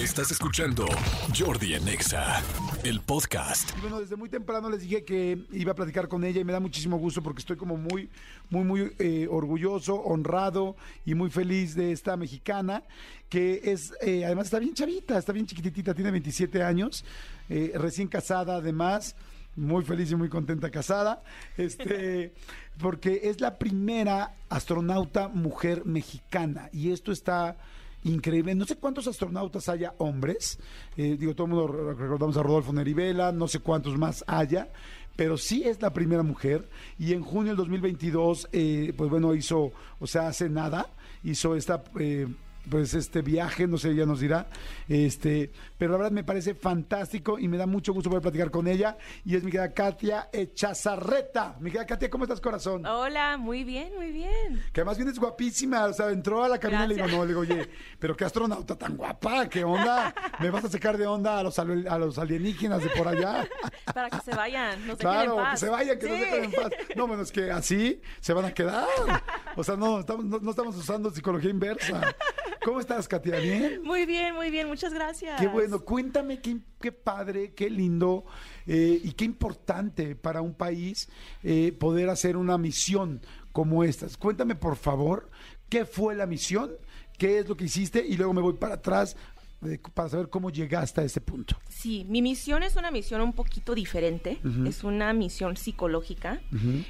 Estás escuchando Jordi en Exa, el podcast. Y bueno, desde muy temprano les dije que iba a platicar con ella y me da muchísimo gusto porque estoy como muy, muy, muy eh, orgulloso, honrado y muy feliz de esta mexicana que es, eh, además está bien chavita, está bien chiquititita, tiene 27 años, eh, recién casada además muy feliz y muy contenta casada, este, porque es la primera astronauta mujer mexicana y esto está increíble. No sé cuántos astronautas haya hombres, eh, digo, todo el mundo recordamos a Rodolfo Nerivela, no sé cuántos más haya, pero sí es la primera mujer y en junio del 2022, eh, pues bueno, hizo, o sea, hace nada, hizo esta... Eh, pues este viaje, no sé, ella nos dirá, este, pero la verdad me parece fantástico y me da mucho gusto poder platicar con ella y es mi querida Katia Echazarreta. Mi querida Katia, ¿cómo estás, corazón? Hola, muy bien, muy bien. Que además vienes guapísima, o sea, entró a la cabina y le digo, no, le digo, oye, pero qué astronauta tan guapa, qué onda, me vas a sacar de onda a los, a los alienígenas de por allá. Para que se vayan, no se claro, en paz. que se vayan, que no se queden en paz. No, bueno, es que así se van a quedar. O sea, no, estamos, no, no estamos usando psicología inversa. ¿Cómo estás, Katia? ¿Bien? Muy bien, muy bien, muchas gracias. Qué bueno, cuéntame qué, qué padre, qué lindo eh, y qué importante para un país eh, poder hacer una misión como esta. Cuéntame, por favor, qué fue la misión, qué es lo que hiciste y luego me voy para atrás eh, para saber cómo llegaste a ese punto. Sí, mi misión es una misión un poquito diferente, es una misión psicológica.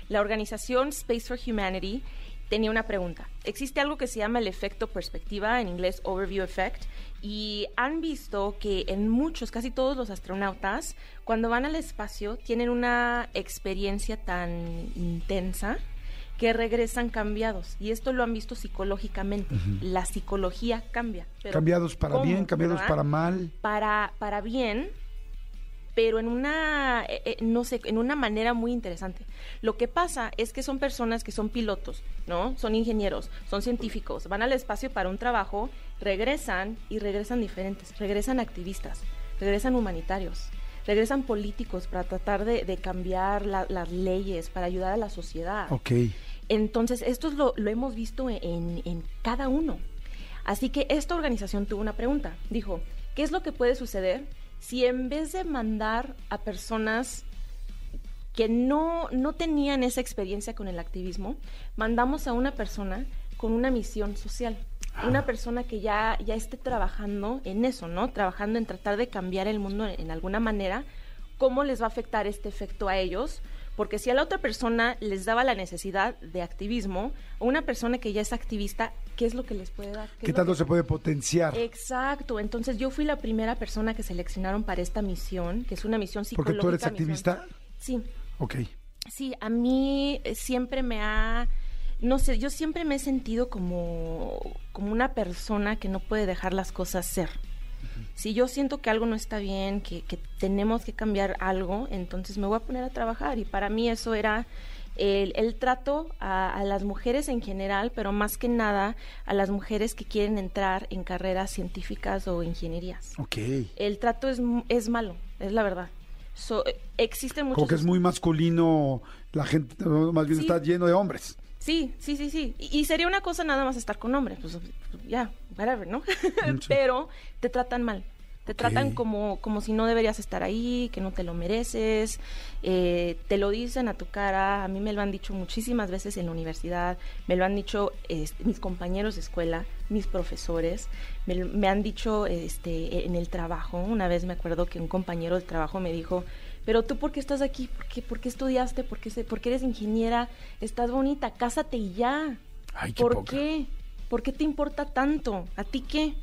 La organización Space for Humanity tenía una pregunta. Existe algo que se llama el efecto perspectiva, en inglés Overview Effect, y han visto que en muchos, casi todos los astronautas, cuando van al espacio, tienen una experiencia tan intensa que regresan cambiados. Y esto lo han visto psicológicamente. La psicología cambia. cambiados para bien, cambiados para mal. Para, para bien, pero en una, eh, eh, no sé, en una manera muy interesante. Lo que pasa es que son personas que son pilotos, ¿no? Son ingenieros, son científicos, van al espacio para un trabajo, regresan y regresan diferentes, regresan activistas, regresan humanitarios, regresan políticos para tratar de, cambiar las leyes, para ayudar a la sociedad. Ok. Entonces, esto lo, lo hemos visto en, en cada uno. Así que esta organización tuvo una pregunta. Dijo, ¿qué es lo que puede suceder si en vez de mandar a personas que no, no tenían esa experiencia con el activismo, mandamos a una persona con una misión social? Una persona que ya, ya esté trabajando en eso, ¿no? Trabajando en tratar de cambiar el mundo en alguna manera, ¿cómo les va a afectar este efecto a ellos? Porque si a la otra persona les daba la necesidad de activismo, a una persona que ya es activista, ¿qué es lo que les puede dar? ¿Qué, tanto se puede potenciar? Exacto. Entonces yo fui la primera persona que seleccionaron para esta misión, que es una misión psicológica. ¿Porque tú eres activista? Sí. Ok. Sí, a mí eh, siempre me ha no sé, yo siempre me he sentido como, como una persona que no puede dejar las cosas ser. Si yo siento que algo no está bien, que, tenemos que cambiar algo, entonces me voy a poner a trabajar. Y para mí eso era el, trato a, las mujeres en general, pero más que nada a las mujeres que quieren entrar en carreras científicas o ingenierías. Ok. El trato es, es malo, es la verdad. So, existen muchos... Como que es muy masculino, la gente más bien está lleno de hombres. Sí, sí, sí, sí. Y, sería una cosa nada más estar con hombres, pues ya, whatever, ¿no? Pero te tratan mal. Te tratan como, como si no deberías estar ahí, que no te lo mereces, eh, te lo dicen a tu cara. A mí me lo han dicho muchísimas veces en la universidad, me lo han dicho este, mis compañeros de escuela, mis profesores, me, han dicho este, en el trabajo. Una vez me acuerdo que un compañero de trabajo me dijo, pero tú por qué estás aquí, por qué, por qué estudiaste, por qué, por qué eres ingeniera, estás bonita, cásate y ya. Ay, ¿Por qué? ¿Por qué te importa tanto? ¿A ti qué?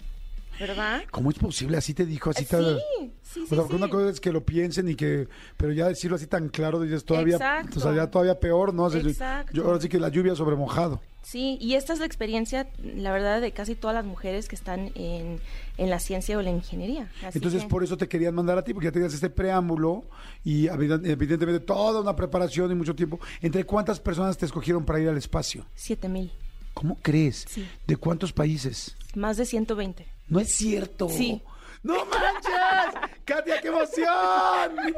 ¿Verdad? ¿Cómo es posible? Así te dijo, así te... Sí, sí, sí, o sea, una cosa es que lo piensen y que... Pero ya decirlo así tan claro, dices todavía... Exacto. O sea, ya todavía peor, ¿no? Exacto. Yo, ahora sí que la lluvia sobre mojado. Sí, y esta es la experiencia, la verdad, de casi todas las mujeres que están en, en la ciencia o la ingeniería. Entonces, por eso te querían mandar a ti, porque ya tenías este preámbulo y evidentemente toda una preparación y mucho tiempo. ¿Entre cuántas personas te escogieron para ir al espacio? Siete mil. ¿Cómo crees? Sí. ¿De cuántos países? Más de 120. No es cierto. Sí. ¡No manches! ¡Katia, qué emoción!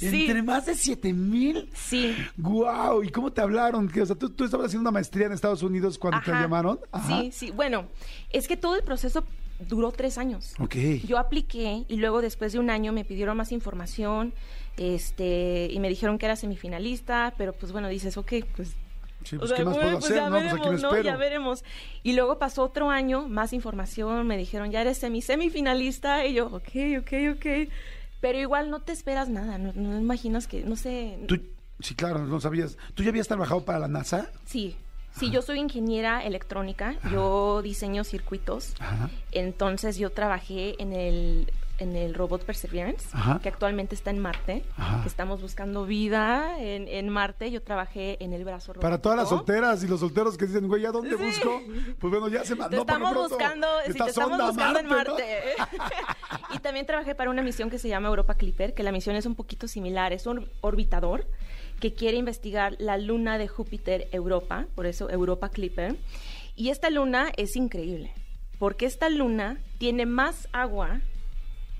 ¿Entre más de 7 mil? Sí. ¡Guau! ¿Y cómo te hablaron? O sea, ¿tú, estabas haciendo una maestría en Estados Unidos cuando te llamaron? Sí, sí. Bueno, es que todo el proceso duró tres años. Ok. Yo apliqué y luego después de un año me pidieron más información este y me dijeron que era semifinalista, pero pues bueno, dices, ok, pues... Sí, o pues, sea, ¿qué más puedo pues hacer? ya No, pues aquí me veremos, ¿no? Ya veremos. Y luego pasó otro año, más información, me dijeron, ya eres semi semifinalista, y yo, ok, ok, ok. Pero igual no te esperas nada, no, no imaginas que, no sé... Tú- sí, claro, no sabías. ¿Tú ya habías trabajado para la NASA? Sí, sí, yo soy ingeniera electrónica, yo diseño circuitos, Ajá. entonces yo trabajé en el, en el robot Perseverance, Ajá. que actualmente está en Marte, Ajá. que estamos buscando vida en, en Marte, yo trabajé en el brazo robótico. Para todas las solteras y los solteros que dicen, güey, ¿a dónde Sí. busco? Pues bueno, ya se Te mandó. por lo estamos pronto, buscando, esta te estamos buscando en Marte, ¿no? Marte. y también trabajé para una misión que se llama Europa Clipper, que la misión es un poquito similar, es un orbitador que quiere investigar la luna de Júpiter Europa, por eso Europa Clipper. Y esta luna es increíble, porque esta luna tiene más agua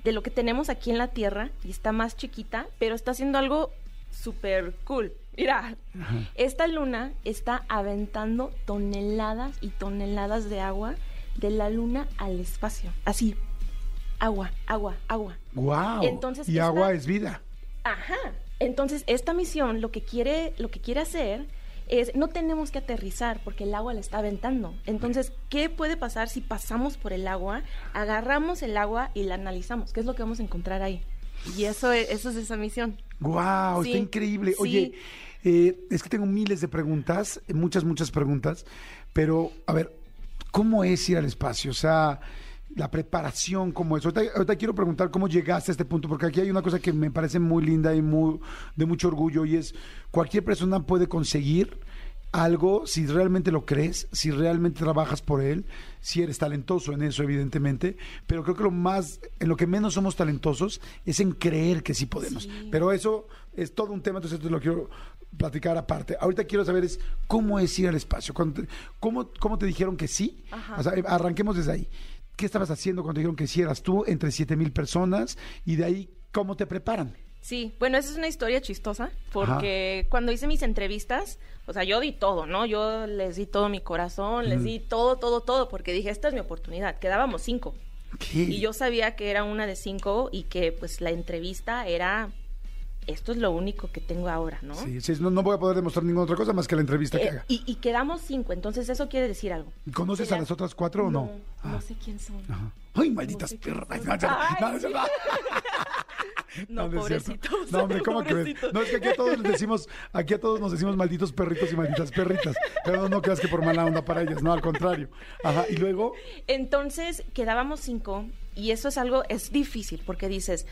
de lo que tenemos aquí en la Tierra y está más chiquita, pero está haciendo algo súper cool. Mira, esta luna está aventando toneladas y toneladas de agua de la luna al espacio. Así, agua, agua, agua. Guau. Entonces, y esta- agua es vida. Ajá. Entonces, esta misión lo que quiere, lo que quiere hacer es, no tenemos que aterrizar porque el agua la está aventando. Entonces, ¿qué puede pasar si pasamos por el agua, agarramos el agua y la analizamos? ¿Qué es lo que vamos a encontrar ahí? Y eso es, eso es esa misión. Guau, Sí, está increíble. sí. Oye, eh, es que tengo miles de preguntas, eh, muchas, muchas preguntas, pero a ver, ¿cómo es ir al espacio? O sea, la preparación, ¿cómo es? Ahorita, ahorita quiero preguntar cómo llegaste a este punto, porque aquí hay una cosa que me parece muy linda y muy, de mucho orgullo, y es, cualquier persona puede conseguir algo si realmente lo crees, si realmente trabajas por él, si eres talentoso en eso, evidentemente, pero creo que lo más, en lo que menos somos talentosos es en creer que sí podemos. Sí. Pero eso es todo un tema, entonces esto lo quiero platicar aparte. Ahorita quiero saber es cómo es ir al espacio, te- cómo, cómo te dijeron que sí, o sea, arranquemos desde ahí. ¿Qué estabas haciendo cuando dijeron que sí eras tú entre siete mil personas y de ahí cómo te preparan? Sí, bueno, esa es una historia chistosa, porque cuando hice mis entrevistas, o sea, yo di todo, ¿no? Yo les di todo mi corazón, les di todo, todo, todo, porque dije, esta es mi oportunidad. Quedábamos cinco. ¿Qué? Y yo sabía que era una de cinco y que pues la entrevista era, esto es lo único que tengo ahora, ¿no? Sí, sí, no, no voy a poder demostrar ninguna otra cosa más que la entrevista que Eh, haga. y, y quedamos cinco, entonces eso quiere decir algo. ¿Conoces a las otras cuatro o no? No, Ah, sé quién son. ajá. Ay, malditas No sé perras. No, no, no, Ay, no, no, sí. no. No, no pobrecitos. No, hombre, ¿cómo crees? No, es que aquí a todos les decimos, aquí a todos nos decimos malditos perritos y malditas perritas. Pero no, no creas que por mala onda para ellas, no, al contrario. Ajá, y luego, Entonces quedábamos cinco y eso es algo, es difícil porque dices,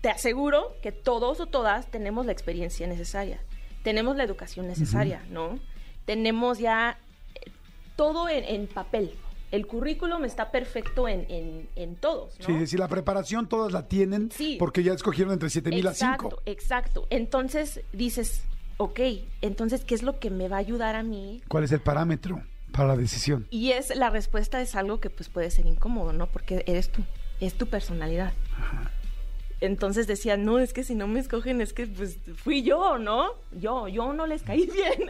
te aseguro que todos o todas tenemos la experiencia necesaria, tenemos la educación necesaria, ¿no? Tenemos ya eh, todo en, en papel. El currículum está perfecto en, en, en todos, ¿no? sí, si la preparación todas la tienen, Sí. porque ya escogieron entre siete mil a Exacto, cinco. exacto. Entonces dices, ok, entonces, ¿qué es lo que me va a ayudar a mí ¿Cuál es el parámetro para la decisión? Y es la respuesta es algo que pues puede ser incómodo, ¿no? Porque eres tú, es tu personalidad. Entonces decía, no, es que si no me escogen es que pues fui yo, ¿no? Yo, yo no les caí bien.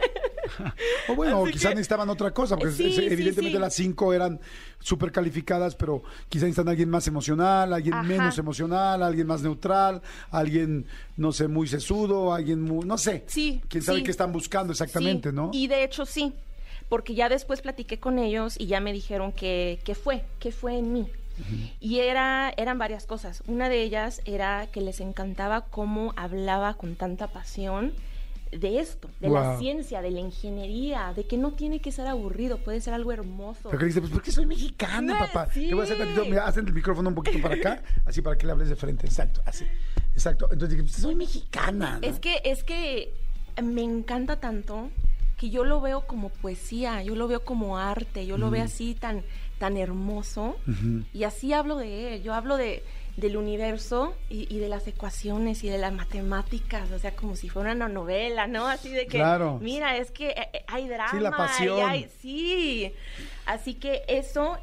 O bueno, Así quizás que- necesitaban otra cosa, porque Sí, es- sí, evidentemente sí. las cinco eran súper calificadas, pero quizás necesitan alguien más emocional, alguien Ajá. menos emocional, alguien más neutral, alguien, no sé, muy sesudo, alguien muy, no sé. Sí, Quién sabe qué están buscando exactamente, ¿no? Y de hecho sí, porque ya después platiqué con ellos y ya me dijeron que, que fue, que fue en mí. Y era, eran varias cosas. Una de ellas era que les encantaba cómo hablaba con tanta pasión de esto, de la ciencia, de la ingeniería, de que no tiene que ser aburrido, puede ser algo hermoso. Pero que dice, pues porque soy mexicana, No, papá. sí. Te voy a hacer tantito, mira, hacen el micrófono un poquito para acá, así para que le hables de frente, exacto, así. Exacto. Entonces dije, pues soy mexicana. ¿no? Es que, es que me encanta tanto que yo lo veo como poesía, yo lo veo como arte, yo lo veo así tan, tan hermoso. Y así hablo de él, yo hablo de, del universo y, y de las ecuaciones y de las matemáticas, o sea, como si fuera una novela, ¿no? Así de que, Claro. mira, es que eh, eh, hay drama. Sí, la y hay- sí, así que eso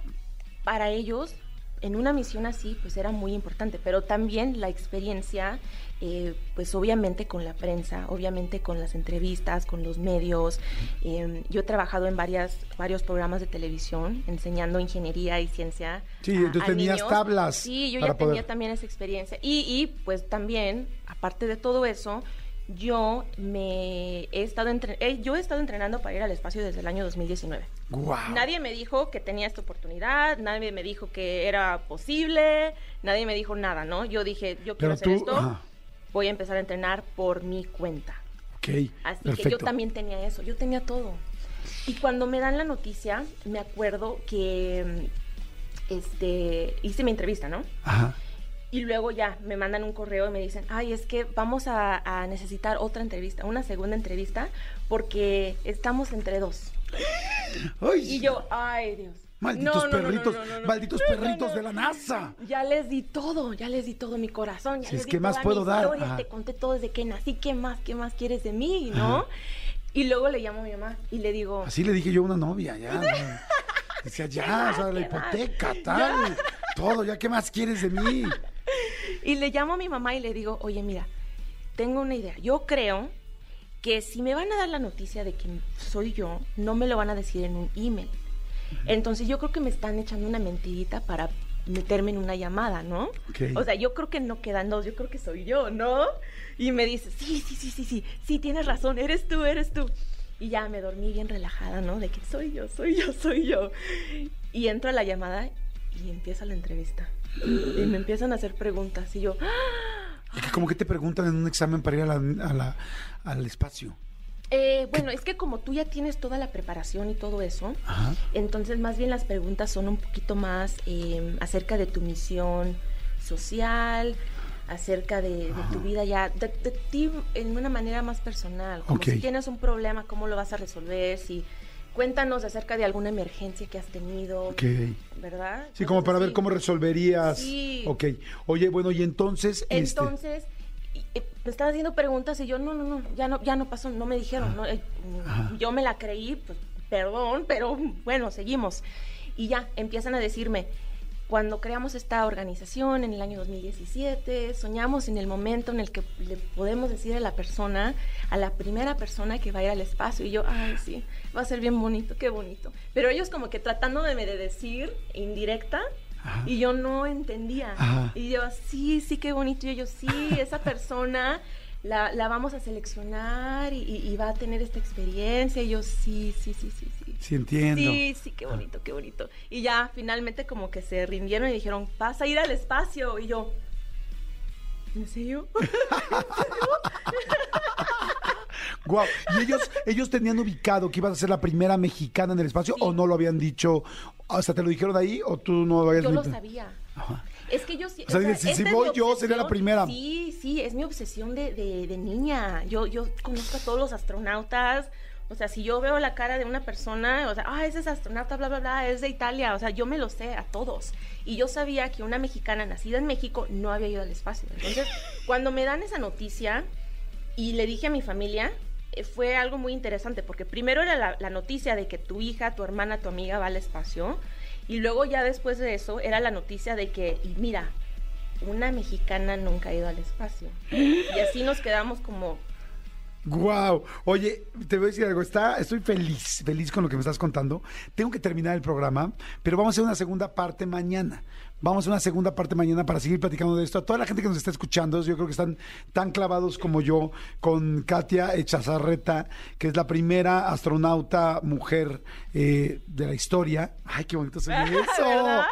para ellos en una misión así, pues era muy importante, pero también la experiencia, eh, pues obviamente con la prensa, obviamente con las entrevistas, con los medios. Eh, yo he trabajado en varias, varios programas de televisión enseñando ingeniería y ciencia. Sí, a- tú a tenías niños. tablas Sí, yo ya tenía también esa experiencia. Y, y pues también, aparte de todo eso, yo me he estado entre- eh, yo he estado entrenando para ir al espacio desde el año 2019. Guau. Nadie me dijo que tenía esta oportunidad, nadie me dijo que era posible, nadie me dijo nada, ¿no? Yo dije, yo quiero Pero hacer tú, esto, ajá. voy a empezar a entrenar por mi cuenta. Ok, Así perfecto. que yo también tenía eso, yo tenía todo. Y cuando me dan la noticia, me acuerdo que este, hice mi entrevista, ¿no? Ajá. Y luego ya me mandan un correo y me dicen, ay, es que vamos a, a necesitar otra entrevista, una segunda entrevista, porque estamos entre dos. Ay, Y yo, ay, Dios. Malditos No, no, perritos, no, malditos perritos de la NASA. Ya les di todo, ya les di todo mi corazón. Ya Si es les di que más puedo mi dar. Te conté todo desde que nací, ¿qué más, qué más quieres de mí, no? Ajá. Y luego le llamo a mi mamá y le digo, Así le dije yo a una novia, ya. Decía, ya, o sea, la hipoteca, tal, todo, ya, ¿qué más quieres de mí? y le llamo a mi mamá y le digo, oye, mira, tengo una idea. Yo creo que si me van a dar la noticia de que soy yo, no me lo van a decir en un email. Entonces yo creo que me están echando una mentirita para meterme en una llamada, ¿no? Ok. O sea, yo creo que no quedan dos, yo creo que soy yo, ¿no? Y me dice, sí, sí, sí, sí, sí, sí, tienes razón, eres tú, eres tú. Y ya me dormí bien relajada, ¿no? De que soy yo, soy yo, soy yo. Y entro a la llamada y empieza la entrevista. Y me empiezan a hacer preguntas y yo, Es que como que te preguntan en un examen para ir a la- a la- al espacio. Eh, bueno, es que como tú ya tienes toda la preparación y todo eso, Ajá. entonces más bien las preguntas son un poquito más eh, acerca de tu misión social, acerca de, de tu vida ya, de, de ti en una manera más personal. Como Ok. si tienes un problema, cómo lo vas a resolver, si cuéntanos acerca de alguna emergencia que has tenido, Ok. ¿verdad? Sí, como para ver cómo resolverías. Sí. Ok. Oye, bueno, y entonces. este, Entonces, y me estaban haciendo preguntas y yo, no, no, no, ya no, ya no pasó, no me dijeron, ¿no? Eh, yo me la creí, pues, perdón, pero bueno, seguimos. Y ya, empiezan a decirme, cuando creamos esta organización en el año 2017, soñamos en el momento en el que le podemos decir a la persona, a la primera persona que va a ir al espacio. Y yo, ay, sí, va a ser bien bonito, qué bonito. Pero ellos como que tratándome de decir indirecta, Ajá. y yo no entendía. Ajá. Y yo, sí, sí, qué bonito. Y ellos, sí, esa persona la, la vamos a seleccionar y, va a tener esta experiencia. Y yo, sí, sí, sí, sí, sí. Sí, entiendo. Sí, sí, qué bonito, qué bonito. Y ya finalmente como que se rindieron y dijeron, vas a ir al espacio. Y yo, ¿en serio? Guau. ¿Y ellos, ellos tenían ubicado que ibas a ser la primera mexicana en el espacio Sí. o no lo habían dicho? Sea, ¿te lo dijeron ahí o tú no lo habías Yo lo sabía. Ajá. Es que yo sí. O sea, si- si voy yo, sería la primera. Sí, sí, es mi obsesión de, de- de niña. Yo, yo conozco a todos los astronautas. O sea, si yo veo la cara de una persona, o sea, ah, ese es astronauta, bla, bla, bla, es de Italia. O sea, yo me lo sé a todos. Y yo sabía que una mexicana nacida en México no había ido al espacio. Entonces, cuando me dan esa noticia y le dije a mi familia, eh, fue algo muy interesante, porque primero era la, la noticia de que tu hija, tu hermana, tu amiga va al espacio, y luego ya después de eso era la noticia de que, y mira, una mexicana nunca ha ido al espacio. Y así nos quedamos como, Guau. Oye, te voy a decir algo. Está, estoy feliz, feliz con lo que me estás contando. Tengo que terminar el programa, pero vamos a hacer una segunda parte mañana. Vamos a una segunda parte mañana para seguir platicando de esto. A toda la gente que nos está escuchando, yo creo que están tan clavados como yo con Katia Echazarreta, que es la primera astronauta mujer eh, de la historia. Ay, qué bonito se ve eso. ¿Verdad?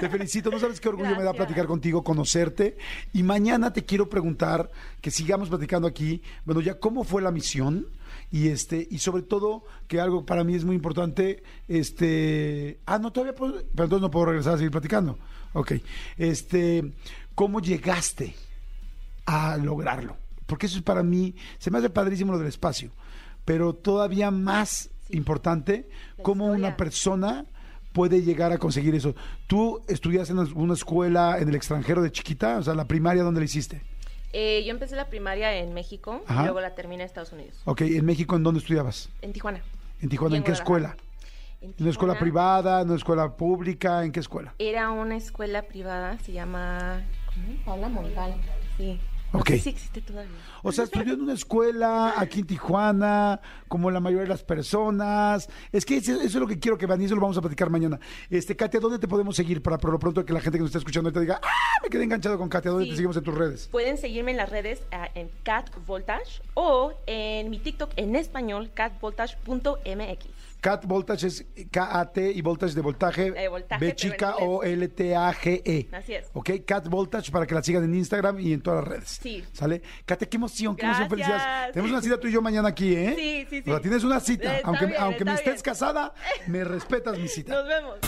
Te felicito. No sabes qué orgullo me da platicar contigo, conocerte. Y mañana te quiero preguntar, que sigamos platicando aquí, bueno, ya cómo fue la misión y este y sobre todo que algo para mí es muy importante, este, ah, no todavía puedo, pero entonces no puedo regresar a seguir platicando. Ok. Este, ¿cómo llegaste a lograrlo? Porque eso es para mí, se me hace padrísimo lo del espacio, pero todavía más importante, La cómo una persona puede llegar a conseguir eso. ¿Tú estudiaste en una escuela en el extranjero de chiquita? O sea, la primaria, ¿dónde la hiciste? Eh, yo empecé la primaria en México Ajá. y luego la terminé en Estados Unidos, Ok, ¿en México en dónde estudiabas? en Tijuana. ¿En Tijuana? ¿En en qué escuela? En ¿En una escuela privada, en una escuela pública? ¿En qué escuela? Era una escuela privada, se llama ¿cómo? Paula Montal. Sí. Ok. si existe todavía. O sea, estudió en una escuela aquí en Tijuana, como la mayoría de las personas. Es que eso, eso es lo que quiero que vean y eso lo vamos a platicar mañana. Este, Katia, ¿dónde te podemos seguir para por lo pronto que la gente que nos está escuchando te diga, ¡ah! Me quedé enganchado con Katia. ¿Dónde Sí. te seguimos en tus redes? Pueden seguirme en las redes ah, en Cat Voltage o en mi TikTok en español, catvoltage.mx. Cat Voltage es K-A-T y Voltage de voltaje. De voltaje, B chica o L-T-A-G-E. Así es. Ok, Cat Voltage para que la sigan en Instagram y en todas las redes. Sí. ¿Sale? Katia, qué emoción, qué emoción, felicidades. Tenemos una cita tú y yo mañana aquí, ¿eh? Sí, sí, sí. O sea, tienes una cita. Está aunque bien, aunque me estés bien. casada, me respetas mi cita. Nos vemos.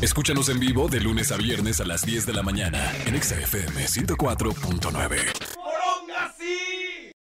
Escúchanos en vivo de lunes a viernes a las 10 de la mañana en Exa FM 104.9.